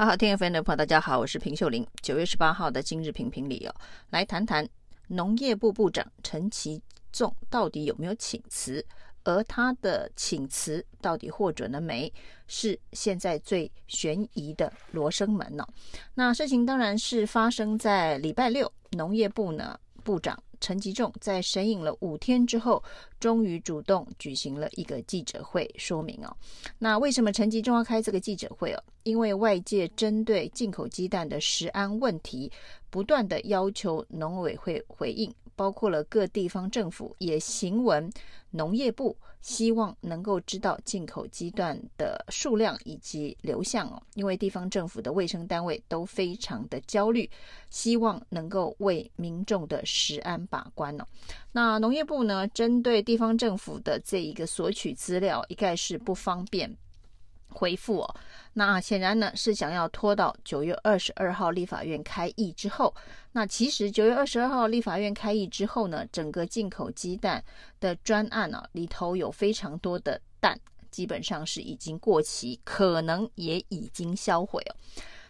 好好听 FM 的朋友，大家好，我是平秀玲。九月十八号的今日评评里哦，来谈谈农业部部长陈其仲到底有没有请辞，而他的请辞到底获准了没？是现在最悬疑的罗生门、哦。那事情当然是发生在礼拜六，农业部呢部长。陈吉仲在神隐了五天之后，终于主动举行了一个记者会，说明哦，那为什么陈吉仲要开这个记者会哦？因为外界针对进口鸡蛋的食安问题，不断的要求农委会回应。包括了各地方政府也行文，农业部希望能够知道进口鸡蛋的数量以及流向哦，因为地方政府的卫生单位都非常的焦虑，希望能够为民众的食安把关哦。那农业部呢，针对地方政府的这一个索取资料，一概是不方便回复哦。那显然呢，是想要拖到九月二十二号立法院开议之后。那其实九月二十二号立法院开议之后呢，整个进口鸡蛋的专案啊，里头有非常多的蛋，基本上是已经过期，可能也已经销毁了。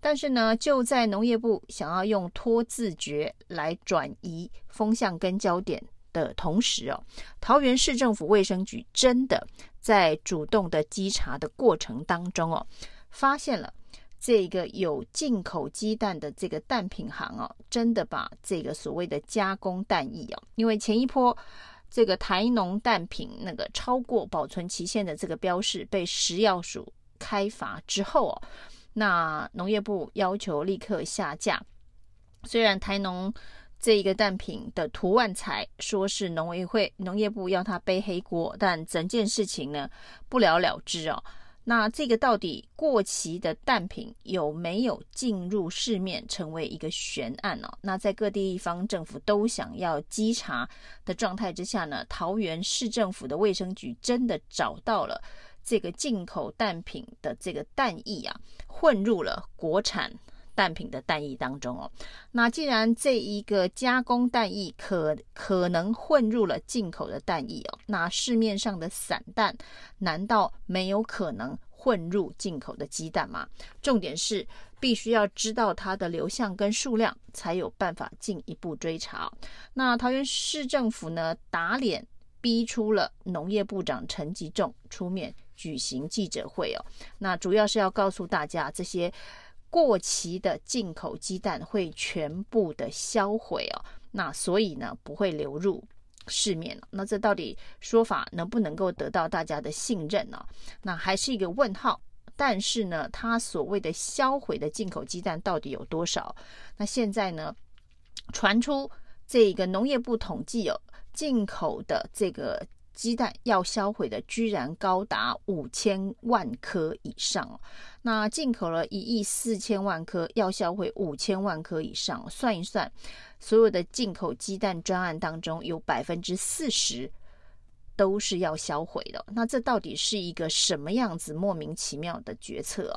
但是呢，就在农业部想要用拖字诀来转移风向跟焦点的同时哦，桃园市政府卫生局真的在主动的稽查的过程当中哦。发现了这个有进口鸡蛋的这个蛋品行哦，真的把这个所谓的加工蛋液哦，因为前一波这个台农蛋品那个超过保存期限的这个标示被食药署开罚之后哦，那农业部要求立刻下架。虽然台农这一个蛋品的图案才说是农委会农业部要他背黑锅，但整件事情呢不了了之哦。那这个到底过期的蛋品有没有进入市面，成为一个悬案哦？那在各地方政府都想要稽查的状态之下呢，桃园市政府的卫生局真的找到了这个进口蛋品的这个蛋液啊，混入了国产蛋品的蛋液当中哦。那既然这一个加工蛋液可可能混入了进口的蛋液哦，那市面上的散蛋难道没有可能混入进口的鸡蛋吗？重点是必须要知道它的流向跟数量，才有办法进一步追查。那桃园市政府呢，打脸逼出了农业部长陈吉仲出面举行记者会哦。那主要是要告诉大家这些。过期的进口鸡蛋会全部的销毁哦，那所以呢，不会流入市面。那这到底说法能不能够得到大家的信任呢？那还是一个问号。但是呢，他所谓的销毁的进口鸡蛋到底有多少？那现在呢，传出这个农业部统计有进口的这个。鸡蛋要销毁的居然高达五千万颗以上，那进口了一亿四千万颗，要销毁五千万颗以上，算一算，所有的进口鸡蛋专案当中有百分之四十。都是要销毁的，那这到底是一个什么样子莫名其妙的决策？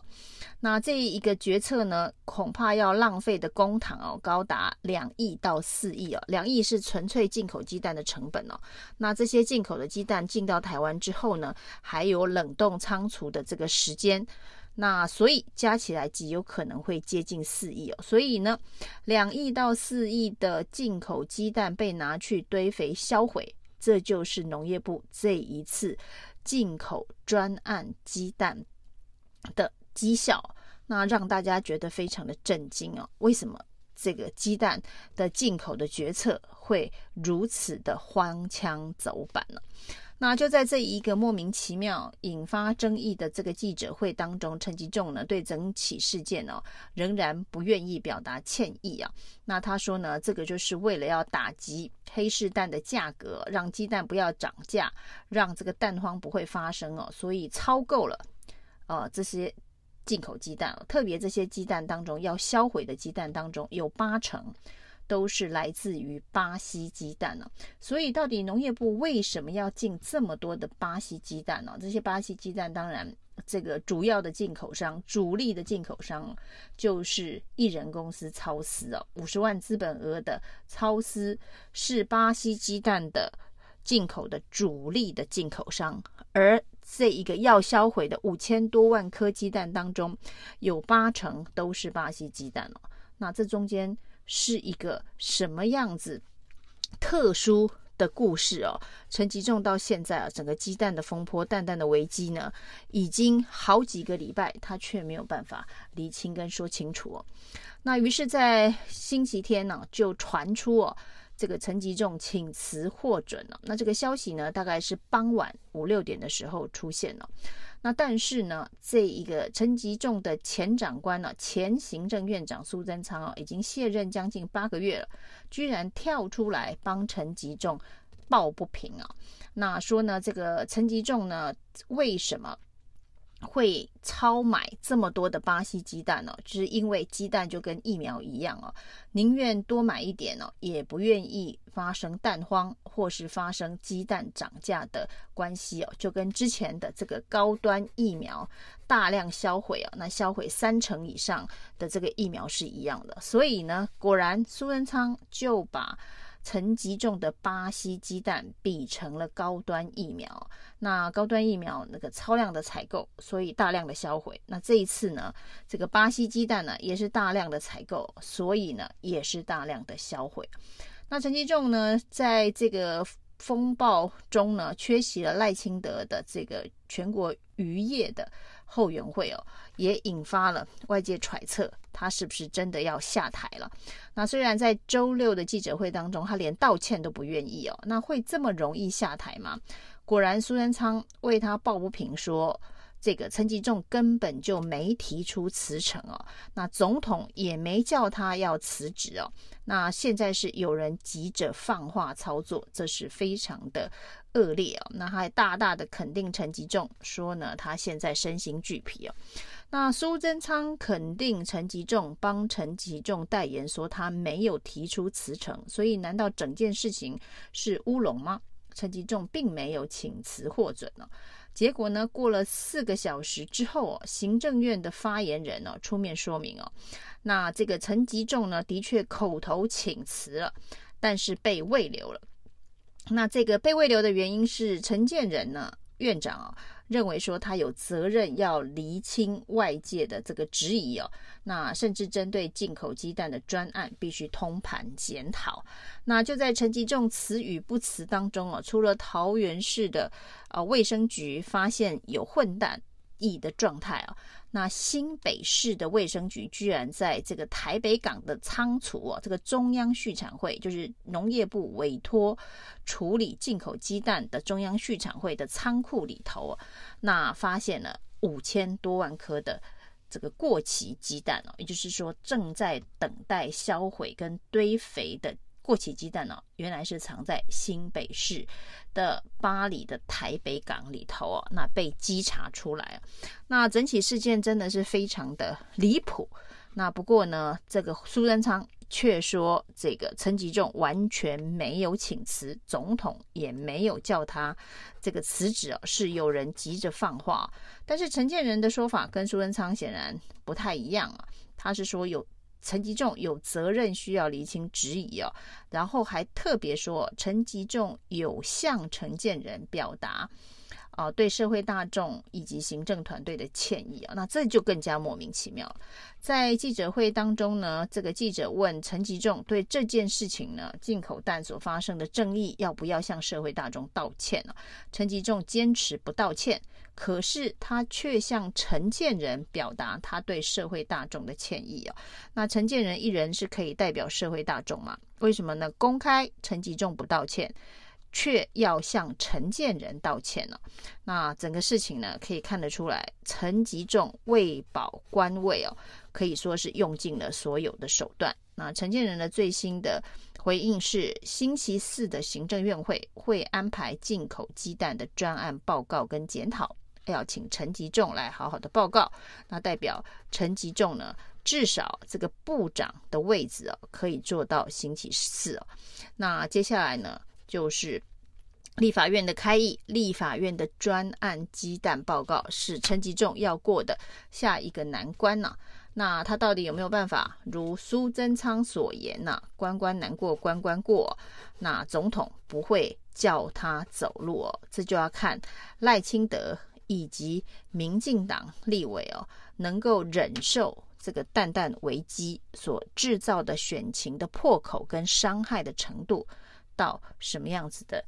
那这一个决策呢，恐怕要浪费的公帑哦，高达两亿到四亿哦。两亿是纯粹进口鸡蛋的成本哦。那这些进口的鸡蛋进到台湾之后呢，还有冷冻仓储的这个时间，那所以加起来极有可能会接近四亿哦。所以呢，两亿到四亿的进口鸡蛋被拿去堆肥销毁。这就是农业部这一次进口专案鸡蛋的绩效，那让大家觉得非常的震惊哦。为什么这个鸡蛋的进口的决策会如此的荒腔走板呢？那就在这一个莫名其妙引发争议的这个记者会当中，陈吉仲呢对整起事件哦仍然不愿意表达歉意啊。那他说呢，这个就是为了要打击黑市蛋的价格，让鸡蛋不要涨价，让这个蛋荒不会发生哦，所以超购了呃这些进口鸡蛋，特别这些鸡蛋当中要销毁的鸡蛋当中有八成。都是来自于巴西鸡蛋呢，所以到底农业部为什么要进这么多的巴西鸡蛋呢？这些巴西鸡蛋当然，这个主要的进口商、主力的进口商就是一人公司超丝哦，五十万资本额的超丝是巴西鸡蛋的进口的主力的进口商，而这一个要销毁的五千多万颗鸡蛋当中，有八成都是巴西鸡蛋哦。那这中间是一个什么样子特殊的故事哦？陈吉仲到现在啊，整个鸡蛋的风波、蛋蛋的危机呢，已经好几个礼拜，他却没有办法厘清跟说清楚哦。那于是，在星期天呢，就传出哦。这个陈吉仲请辞获准了，那这个消息呢，大概是傍晚五六点的时候出现了。那但是呢，这一个陈吉仲的前长官呢，前行政院长苏贞昌啊，已经卸任将近八个月了，居然跳出来帮陈吉仲抱不平啊。那说呢，这个陈吉仲呢，为什么？会超买这么多的巴西鸡蛋哦，就是因为鸡蛋就跟疫苗一样哦，宁愿多买一点哦，也不愿意发生蛋荒或是发生鸡蛋涨价的关系哦，就跟之前的这个高端疫苗大量销毁哦，那销毁三成以上的这个疫苗是一样的，所以呢，果然苏贞昌就把。陈吉仲的巴西鸡蛋比成了高端疫苗，那高端疫苗那个超量的采购，所以大量的销毁。那这一次呢，这个巴西鸡蛋呢也是大量的采购，所以呢也是大量的销毁。那陈吉仲呢，在这个风暴中呢，缺席了赖清德的这个全国渔业的后援会哦，也引发了外界揣测，他是不是真的要下台了？那虽然在周六的记者会当中，他连道歉都不愿意哦，那会这么容易下台吗？果然，苏贞昌为他抱不平说。这个陈吉仲根本就没提出辞呈哦，那总统也没叫他要辞职哦。那现在是有人急着放话操作，这是非常的恶劣哦。那还大大的肯定陈吉仲，说呢他现在身心俱疲哦。那苏贞昌肯定陈吉仲，帮陈吉仲代言，说他没有提出辞呈，所以难道整件事情是乌龙吗？陈吉仲并没有请辞获准呢、哦。结果呢？过了四个小时之后哦，行政院的发言人哦出面说明哦，那这个陈吉仲呢的确口头请辞了，但是被未留了。那这个被未留的原因是陈建仁呢院长啊、认为说他有责任要厘清外界的这个质疑哦，那甚至针对进口鸡蛋的专案必须通盘检讨。那就在陈吉仲词与不词当中哦，除了桃园市的啊卫生局发现有混蛋液的状态啊。那新北市的卫生局居然在这个台北港的仓储哦，这个中央畜产会就是农业部委托处理进口鸡蛋的中央畜产会的仓库里头哦，那发现了五千多万颗的这个过期鸡蛋哦，也就是说正在等待销毁跟堆肥的。过期鸡蛋、哦，原来是藏在新北市的八里的台北港里头哦，那被稽查出来啊，那整起事件真的是非常的离谱。那不过呢，这个苏贞昌却说，这个陈吉仲完全没有请辞，总统也没有叫他这个辞职哦，是有人急着放话。但是陈建仁的说法跟苏贞昌显然不太一样啊，他是说有。陈吉仲有责任需要厘清质疑哦，然后还特别说陈吉仲有向陈建仁表达。啊，对社会大众以及行政团队的歉意啊，那这就更加莫名其妙了。在记者会当中呢，这个记者问陈吉仲对这件事情呢，进口蛋所发生的争议，要不要向社会大众道歉呢？陈吉仲坚持不道歉，可是他却向陈建仁表达他对社会大众的歉意啊。那陈建仁一人是可以代表社会大众吗？为什么呢？公开陈吉仲不道歉。却要向陈建仁道歉了。那整个事情呢，可以看得出来，陈吉仲为保官位哦，可以说是用尽了所有的手段。那陈建仁的最新的回应是，星期四的行政院会会安排进口鸡蛋的专案报告跟检讨，要请陈吉仲来好好的报告。那代表陈吉仲呢，至少这个部长的位置哦，可以做到星期四哦。那接下来呢？就是立法院的开议，立法院的专案鸡蛋报告是陈吉仲要过的下一个难关呐、那他到底有没有办法？如苏贞昌所言呐、关关难过关关过。那总统不会叫他走路哦，这就要看赖清德以及民进党立委哦，能够忍受这个蛋蛋危机所制造的选情的破口跟伤害的程度到什么样子的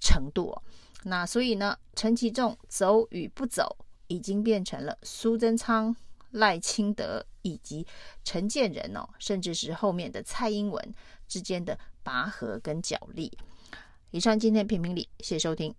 程度哦？那所以呢，陈其仲走与不走，已经变成了苏贞昌、赖清德以及陈建仁哦，甚至是后面的蔡英文之间的拔河跟角力。以上今天评评理，谢谢收听。